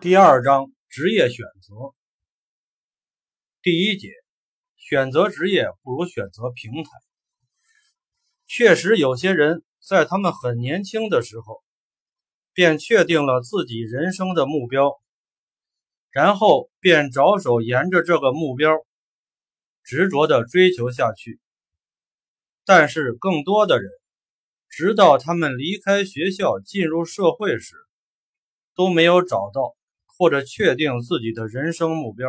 第二章职业选择。第一节，选择职业不如选择平台。确实，有些人在他们很年轻的时候，便确定了自己人生的目标，然后便着手沿着这个目标执着的追求下去。但是，更多的人，直到他们离开学校进入社会时，都没有找到。或者确定自己的人生目标，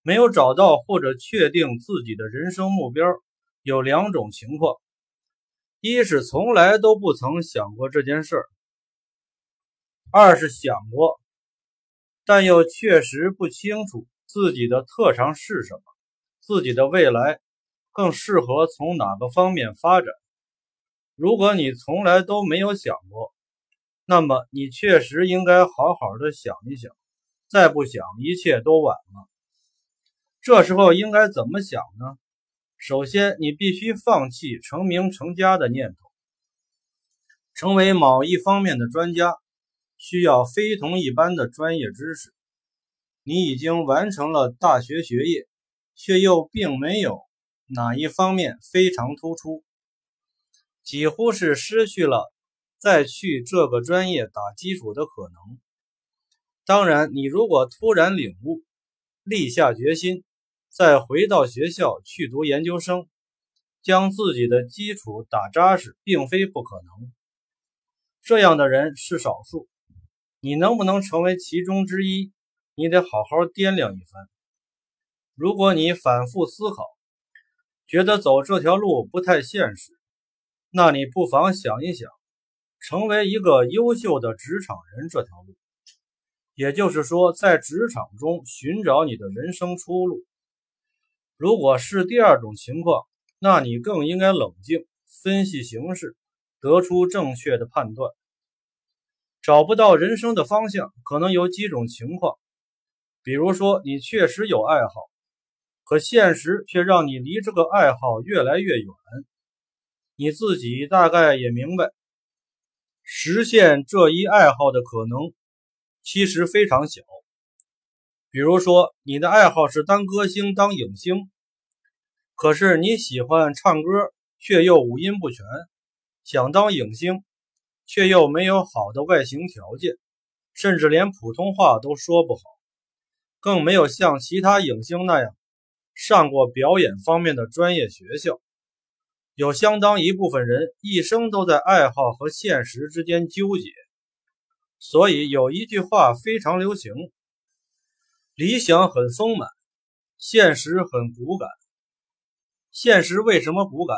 没有找到或者确定自己的人生目标，有两种情况：一是从来都不曾想过这件事；二是想过，但又确实不清楚自己的特长是什么，自己的未来更适合从哪个方面发展。如果你从来都没有想过，那么你确实应该好好的想一想，再不想一切都晚了。这时候应该怎么想呢？首先，你必须放弃成名成家的念头。成为某一方面的专家，需要非同一般的专业知识。你已经完成了大学学业，却又并没有哪一方面非常突出，几乎是失去了。再去这个专业打基础的可能。当然，你如果突然领悟，立下决心，再回到学校去读研究生，将自己的基础打扎实，并非不可能。这样的人是少数。你能不能成为其中之一，你得好好掂量一番。如果你反复思考，觉得走这条路不太现实，那你不妨想一想。成为一个优秀的职场人这条路，也就是说，在职场中寻找你的人生出路。如果是第二种情况，那你更应该冷静分析形势，得出正确的判断。找不到人生的方向，可能有几种情况，比如说你确实有爱好，可现实却让你离这个爱好越来越远，你自己大概也明白。实现这一爱好的可能其实非常小。比如说，你的爱好是当歌星、当影星，可是你喜欢唱歌，却又五音不全；想当影星，却又没有好的外形条件，甚至连普通话都说不好，更没有像其他影星那样上过表演方面的专业学校。有相当一部分人一生都在爱好和现实之间纠结，所以有一句话非常流行：理想很丰满，现实很骨感。现实为什么骨感？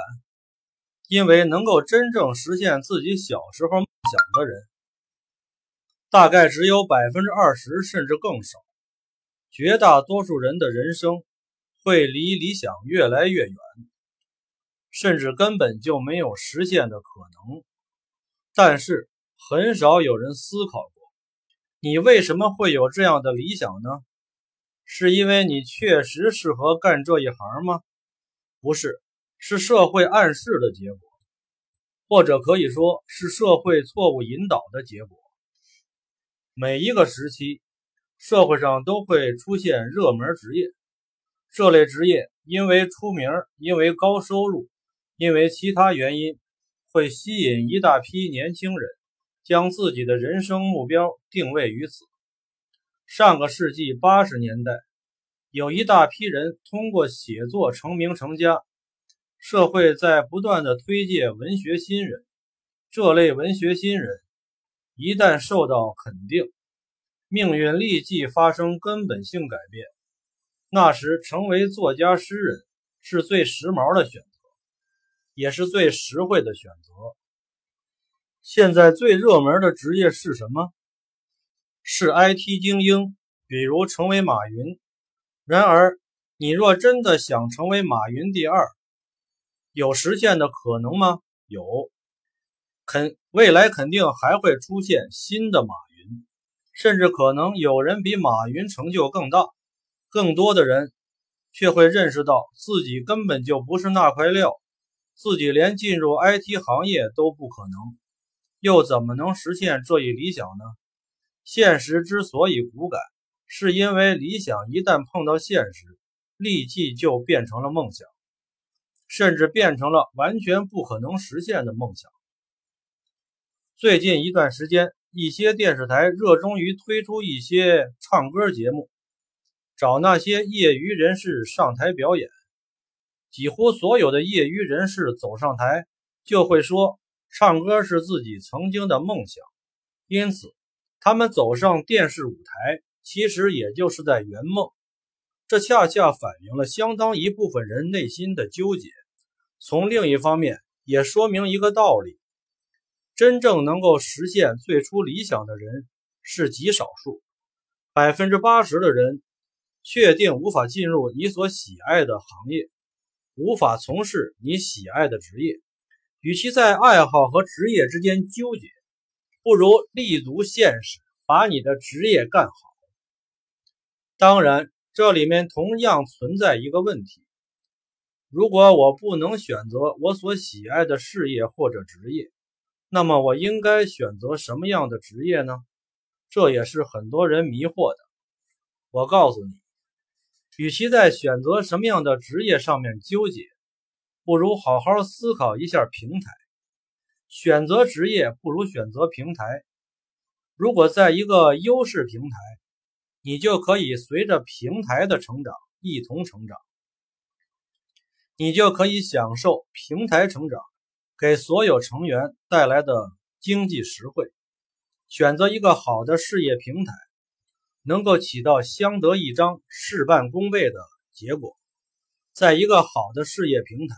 因为能够真正实现自己小时候梦想的人，大概只有百分之二十，甚至更少。绝大多数人的人生会离理想越来越远。甚至根本就没有实现的可能，但是很少有人思考过，你为什么会有这样的理想呢？是因为你确实适合干这一行吗？不是，是社会暗示的结果，或者可以说是社会错误引导的结果。每一个时期，社会上都会出现热门职业，这类职业因为出名，因为高收入。因为其他原因，会吸引一大批年轻人将自己的人生目标定位于此。上个世纪八十年代，有一大批人通过写作成名成家。社会在不断的推介文学新人，这类文学新人一旦受到肯定，命运立即发生根本性改变。那时，成为作家诗人是最时髦的选择。也是最实惠的选择。现在最热门的职业是什么？是 IT 精英，比如成为马云。然而，你若真的想成为马云第二，有实现的可能吗？有，肯未来肯定还会出现新的马云，甚至可能有人比马云成就更大。更多的人却会认识到自己根本就不是那块料。自己连进入 IT 行业都不可能，又怎么能实现这一理想呢？现实之所以骨感，是因为理想一旦碰到现实，立即就变成了梦想，甚至变成了完全不可能实现的梦想。最近一段时间，一些电视台热衷于推出一些唱歌节目，找那些业余人士上台表演。几乎所有的业余人士走上台，就会说唱歌是自己曾经的梦想，因此他们走上电视舞台，其实也就是在圆梦。这恰恰反映了相当一部分人内心的纠结。从另一方面，也说明一个道理：真正能够实现最初理想的人是极少数，百分之八十的人确定无法进入你所喜爱的行业。无法从事你喜爱的职业，与其在爱好和职业之间纠结，不如立足现实，把你的职业干好。当然，这里面同样存在一个问题：如果我不能选择我所喜爱的事业或者职业，那么我应该选择什么样的职业呢？这也是很多人迷惑的。我告诉你。与其在选择什么样的职业上面纠结，不如好好思考一下平台。选择职业不如选择平台。如果在一个优势平台，你就可以随着平台的成长一同成长，你就可以享受平台成长给所有成员带来的经济实惠。选择一个好的事业平台。能够起到相得益彰、事半功倍的结果。在一个好的事业平台，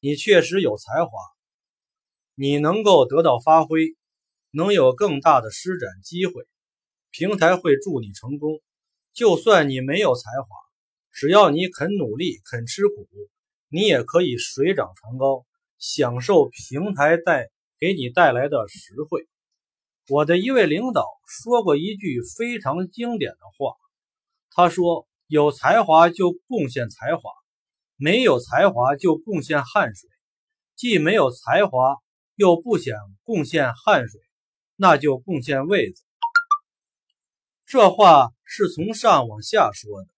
你确实有才华，你能够得到发挥，能有更大的施展机会，平台会助你成功。就算你没有才华，只要你肯努力、肯吃苦，你也可以水涨船高，享受平台带给你带来的实惠。我的一位领导说过一句非常经典的话，他说：“有才华就贡献才华，没有才华就贡献汗水；既没有才华又不想贡献汗水，那就贡献位子。”这话是从上往下说的，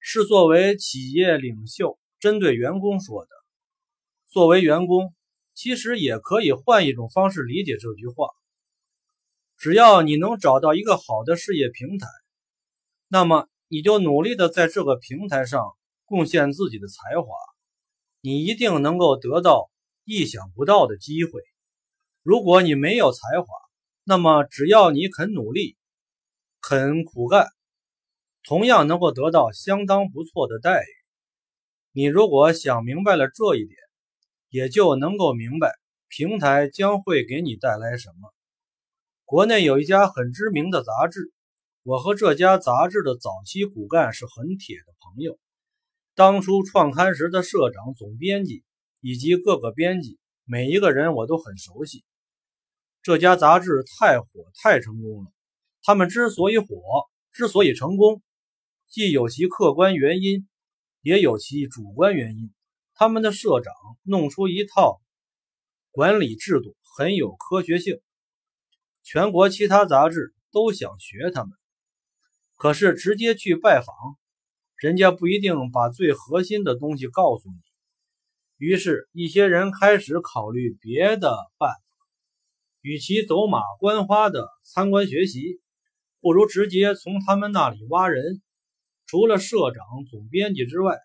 是作为企业领袖针对员工说的。作为员工，其实也可以换一种方式理解这句话。只要你能找到一个好的事业平台，那么你就努力的在这个平台上贡献自己的才华，你一定能够得到意想不到的机会。如果你没有才华，那么只要你肯努力、肯苦干，同样能够得到相当不错的待遇。你如果想明白了这一点，也就能够明白平台将会给你带来什么。国内有一家很知名的杂志，我和这家杂志的早期骨干是很铁的朋友。当初创刊时的社长、总编辑以及各个编辑，每一个人我都很熟悉。这家杂志太火、太成功了。他们之所以火、之所以成功，既有其客观原因，也有其主观原因。他们的社长弄出一套管理制度，很有科学性。全国其他杂志都想学他们，可是直接去拜访，人家不一定把最核心的东西告诉你。于是，一些人开始考虑别的办法。与其走马观花的参观学习，不如直接从他们那里挖人。除了社长、总编辑之外，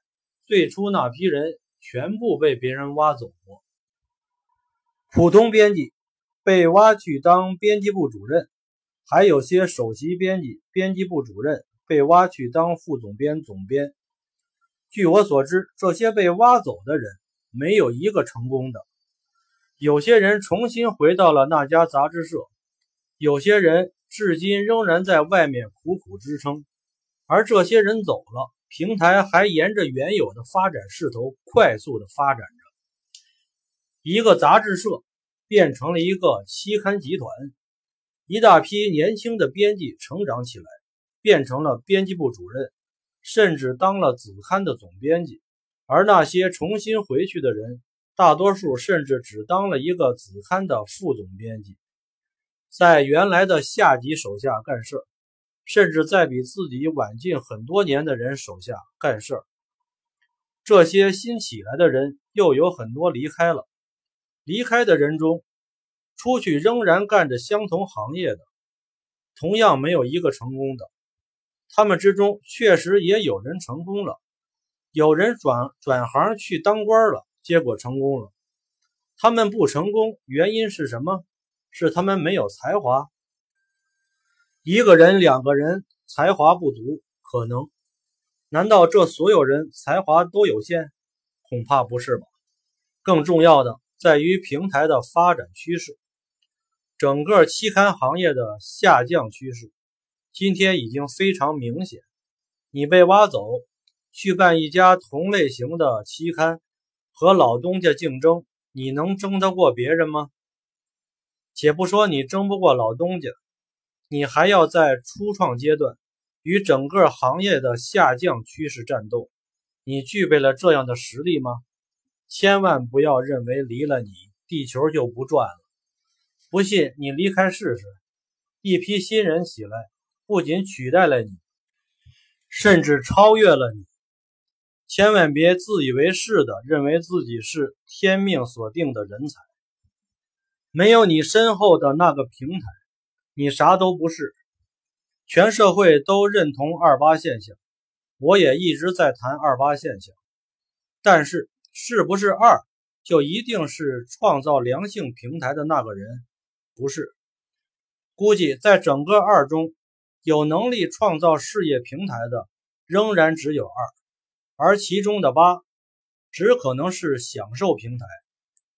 最初那批人全部被别人挖走过。普通编辑。被挖去当编辑部主任，还有些首席编辑、编辑部主任被挖去当副总编、总编。据我所知，这些被挖走的人没有一个成功的。有些人重新回到了那家杂志社，有些人至今仍然在外面苦苦支撑。而这些人走了，平台还沿着原有的发展势头快速的发展着。一个杂志社。变成了一个期刊集团，一大批年轻的编辑成长起来，变成了编辑部主任，甚至当了子刊的总编辑。而那些重新回去的人，大多数甚至只当了一个子刊的副总编辑。在原来的下级手下干事，甚至在比自己晚进很多年的人手下干事。这些新起来的人又有很多离开了。离开的人中，出去仍然干着相同行业的，同样没有一个成功的。他们之中确实也有人成功了，有人转转行去当官了，结果成功了。他们不成功，原因是什么？是他们没有才华。一个人、两个人才华不足，可能。难道这所有人才华都有限？恐怕不是吧。更重要的在于平台的发展趋势，整个期刊行业的下降趋势。今天已经非常明显，你被挖走去干一家同类型的期刊，和老东家竞争，你能争得过别人吗？且不说你争不过老东家，你还要在初创阶段与整个行业的下降趋势战斗，你具备了这样的实力吗？千万不要认为离了你，地球就不转了。不信你离开试试，一批新人起来。不仅取代了你，甚至超越了你。千万别自以为是的认为自己是天命所定的人才。没有你身后的那个平台，你啥都不是。全社会都认同二八现象，我也一直在谈二八现象。但是，是不是二就一定是创造良性平台的那个人？不是。估计在整个二中。有能力创造事业平台的仍然只有二，而其中的八只可能是享受平台，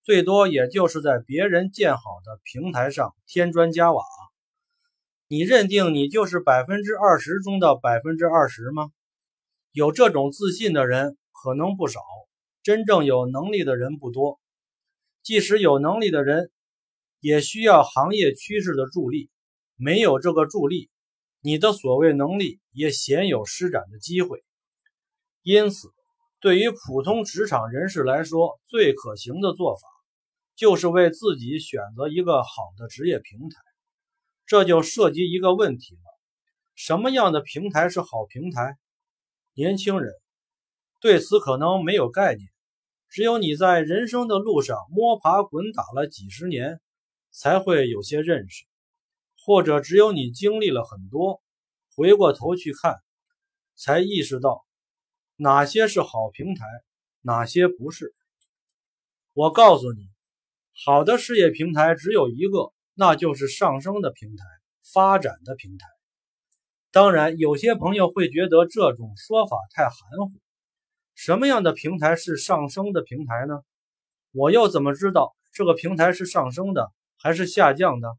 最多也就是在别人建好的平台上添砖加瓦。你认定你就是百分之二十中的百分之二十吗？有这种自信的人可能不少，真正有能力的人不多。即使有能力的人，也需要行业趋势的助力，没有这个助力。你的所谓能力也鲜有施展的机会，因此，对于普通职场人士来说，最可行的做法就是为自己选择一个好的职业平台。这就涉及一个问题了：什么样的平台是好平台？年轻人对此可能没有概念，只有你在人生的路上摸爬滚打了几十年，才会有些认识。或者只有你经历了很多，回过头去看，才意识到哪些是好平台，哪些不是。我告诉你，好的事业平台只有一个，那就是上升的平台，发展的平台。当然，有些朋友会觉得这种说法太含糊。什么样的平台是上升的平台呢？我又怎么知道这个平台是上升的还是下降的？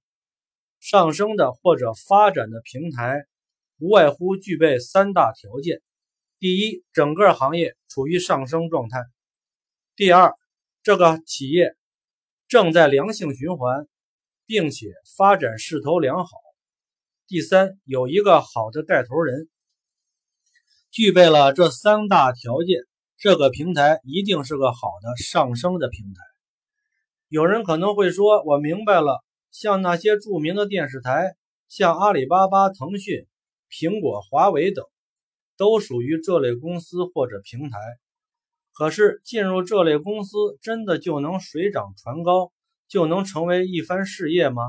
上升的或者发展的平台，无外乎具备三大条件：第一，整个行业处于上升状态；第二，这个企业正在良性循环，并且发展势头良好；第三，有一个好的带头人。具备了这三大条件，这个平台一定是个好的上升的平台。有人可能会说：“我明白了。”像那些著名的电视台，像阿里巴巴、腾讯、苹果、华为等，都属于这类公司或者平台。可是进入这类公司，真的就能水涨船高，就能成为一番事业吗？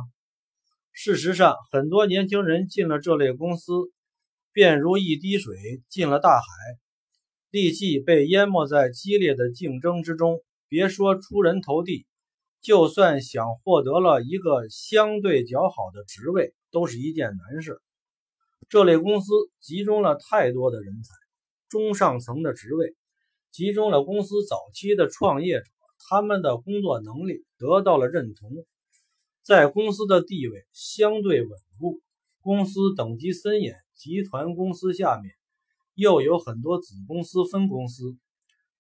事实上，很多年轻人进了这类公司，便如一滴水进了大海，立即被淹没在激烈的竞争之中，别说出人头地。就算想获得了一个相对较好的职位，都是一件难事。这类公司集中了太多的人才，中上层的职位，集中了公司早期的创业者，他们的工作能力得到了认同，在公司的地位相对稳固。公司等级森严，集团公司下面又有很多子公司、分公司，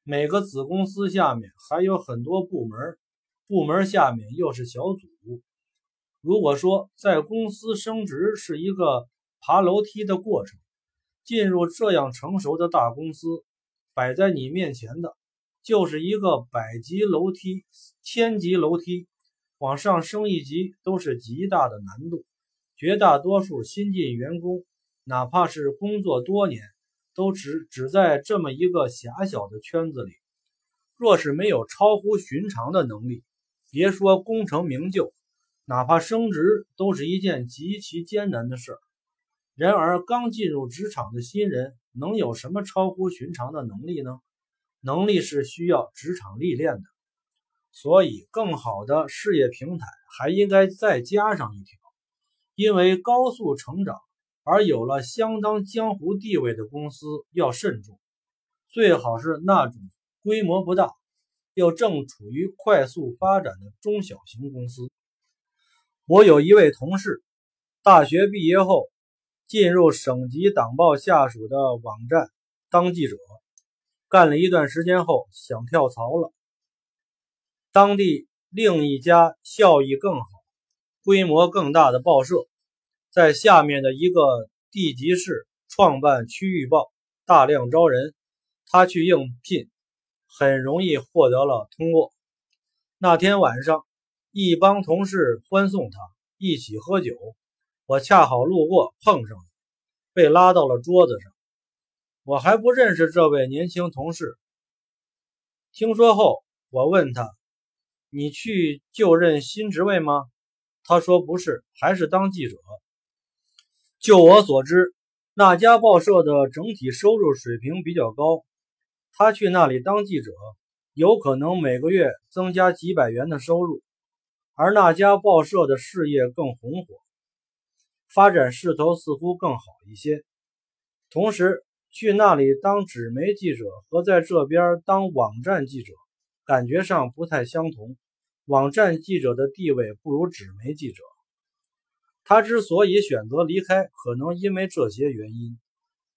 每个子公司下面还有很多部门。部门下面又是小组。如果说在公司升职是一个爬楼梯的过程，进入这样成熟的大公司，摆在你面前的就是一个百级楼梯、千级楼梯，往上升一级都是极大的难度。绝大多数新进员工，哪怕是工作多年，都只只在这么一个狭小的圈子里。若是没有超乎寻常的能力，别说功成名就，哪怕升职都是一件极其艰难的事儿。然而，刚进入职场的新人能有什么超乎寻常的能力呢？能力是需要职场历练的，所以更好的事业平台还应该再加上一条。因为高速成长而有了相当江湖地位的公司要慎重，最好是那种规模不大又正处于快速发展的中小型公司。我有一位同事，大学毕业后进入省级党报下属的网站当记者，干了一段时间后想跳槽了。当地另一家效益更好。规模更大的报社，在下面的一个地级市创办区域报，大量招人。他去应聘，很容易获得了通过。那天晚上，一帮同事欢送他，一起喝酒。我恰好路过，碰上，被拉到了桌子上。我还不认识这位年轻同事。听说后，我问他：“你去就任新职位吗？”他说：“不是，还是当记者。就我所知，那家报社的整体收入水平比较高。他去那里当记者，有可能每个月增加几百元的收入。而那家报社的事业更红火，发展势头似乎更好一些。同时，去那里当纸媒记者和在这边当网站记者，感觉上不太相同。”网站记者的地位不如纸媒记者。他之所以选择离开，可能因为这些原因。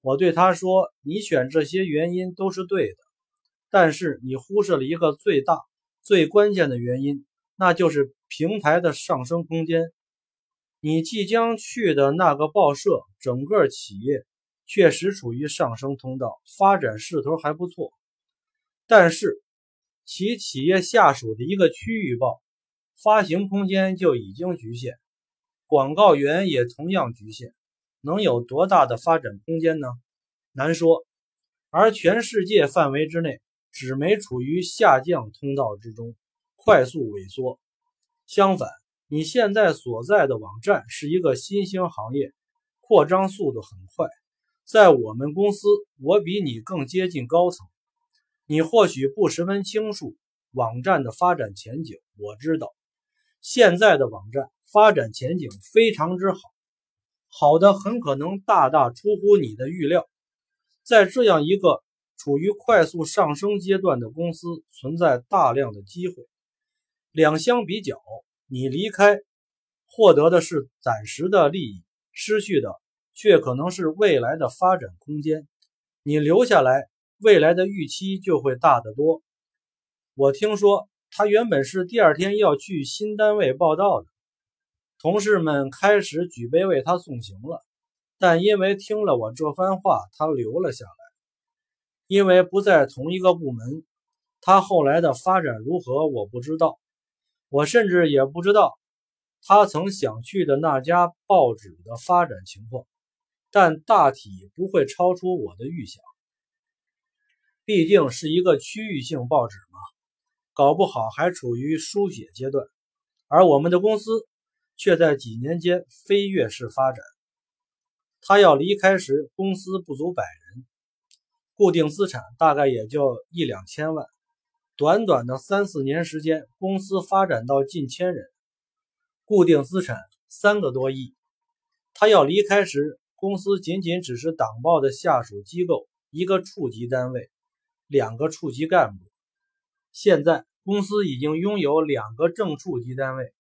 我对他说：“你选这些原因都是对的，但是你忽视了一个最大、最关键的原因，那就是平台的上升空间。你即将去的那个报社，整个企业确实处于上升通道，发展势头还不错，但是……”其企业下属的一个区域报，发行空间就已经局限，广告源也同样局限，能有多大的发展空间呢？难说。而全世界范围之内，纸媒处于下降通道之中，快速萎缩。相反，你现在所在的网站是一个新兴行业，扩张速度很快。在我们公司，我比你更接近高层。你或许不十分清楚网站的发展前景，我知道现在的网站发展前景非常之好，好的很可能大大出乎你的预料。在这样一个处于快速上升阶段的公司，存在大量的机会。两相比较，你离开获得的是暂时的利益，失去的却可能是未来的发展空间。你留下来。未来的预期就会大得多。我听说他原本是第二天要去新单位报道的，同事们开始举杯为他送行了。但因为听了我这番话，他留了下来。因为不在同一个部门，他后来的发展如何我不知道。我甚至也不知道他曾想去的那家报纸的发展情况，但大体不会超出我的预想。毕竟是一个区域性报纸嘛，搞不好还处于书写阶段，而我们的公司却在几年间飞跃式发展。他要离开时，公司不足百人，固定资产大概也就一两千万。短短的三四年时间，公司发展到近千人，固定资产三个多亿。他要离开时，公司仅仅只是党报的下属机构，一个处级单位。两个处级干部，现在公司已经拥有两个正处级单位，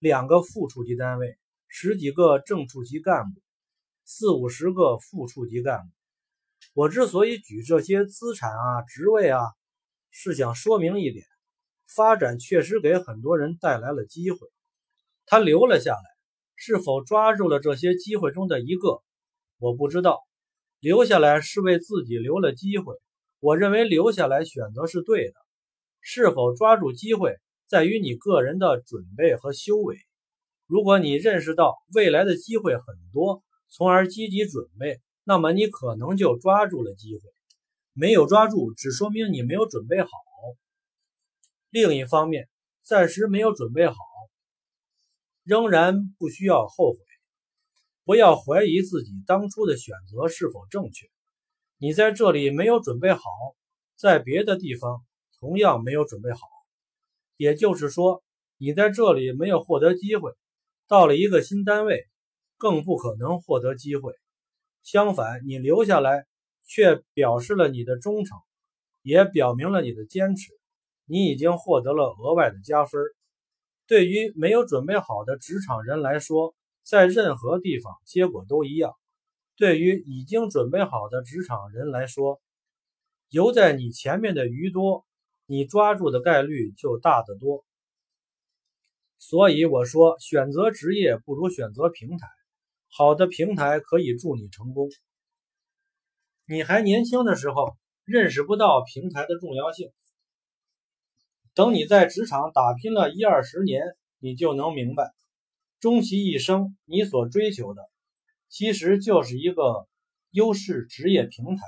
两个副处级单位，十几个正处级干部，四五十个副处级干部。我之所以举这些资产啊、职位啊，是想说明一点：发展确实给很多人带来了机会。他留了下来，是否抓住了这些机会中的一个，我不知道。留下来是为自己留了机会。我认为留下来选择是对的，是否抓住机会，在于你个人的准备和修为。如果你认识到未来的机会很多，从而积极准备，那么你可能就抓住了机会。没有抓住，只说明你没有准备好。另一方面，暂时没有准备好，仍然不需要后悔。不要怀疑自己当初的选择是否正确。你在这里没有准备好，在别的地方同样没有准备好。也就是说，你在这里没有获得机会，到了一个新单位，更不可能获得机会。相反，你留下来，却表示了你的忠诚，也表明了你的坚持。你已经获得了额外的加分。对于没有准备好的职场人来说，在任何地方结果都一样。对于已经准备好的职场人来说，游在你前面的鱼多，你抓住的概率就大得多。所以我说，选择职业不如选择平台。好的平台可以助你成功。你还年轻的时候，认识不到平台的重要性。等你在职场打拼了一二十年，你就能明白。终其一生，你所追求的，其实就是一个优势职业平台。